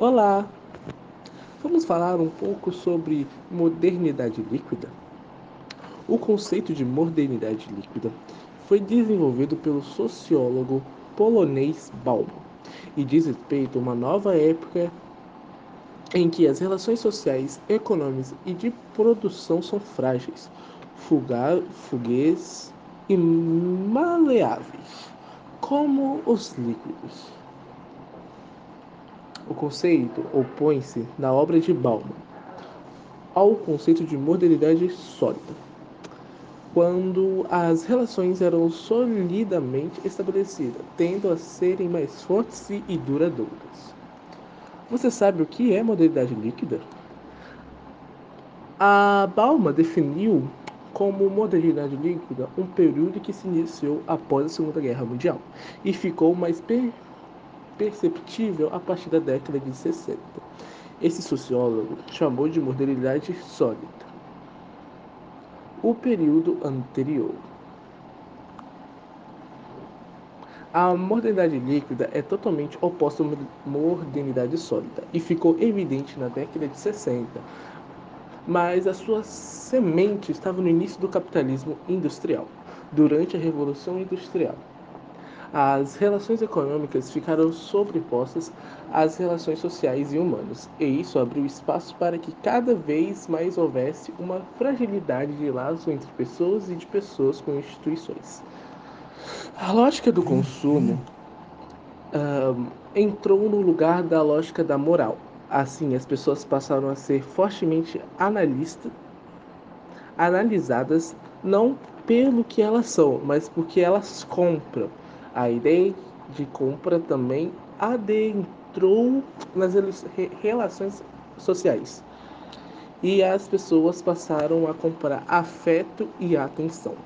Olá! Vamos falar um pouco sobre modernidade líquida? O conceito de modernidade líquida foi desenvolvido pelo sociólogo polonês Bauman e diz respeito a uma nova época em que as relações sociais, econômicas e de produção são frágeis, fugazes e maleáveis, como os líquidos. Conceito opõe-se, na obra de Bauman, ao conceito de modernidade sólida, quando as relações eram solidamente estabelecidas, tendo a serem mais fortes e duradouras. Você sabe o que é modernidade líquida? A Bauman definiu como modernidade líquida um período que se iniciou após a Segunda Guerra Mundial e ficou mais per perceptível a partir da década de 60. Esse sociólogo chamou de modernidade sólida o período anterior. A modernidade líquida é totalmente oposta à modernidade sólida e ficou evidente na década de 60, mas a sua semente estava no início do capitalismo industrial, durante a Revolução Industrial as relações econômicas ficaram sobrepostas às relações sociais e humanas, e isso abriu espaço para que cada vez mais houvesse uma fragilidade de laço entre pessoas e de pessoas com instituições. A lógica do consumo entrou no lugar da lógica da moral. Assim, as pessoas passaram a ser fortemente analistas, analisadas não pelo que elas são, mas porque elas compram. A ideia de compra também adentrou nas relações sociais e as pessoas passaram a comprar afeto e atenção.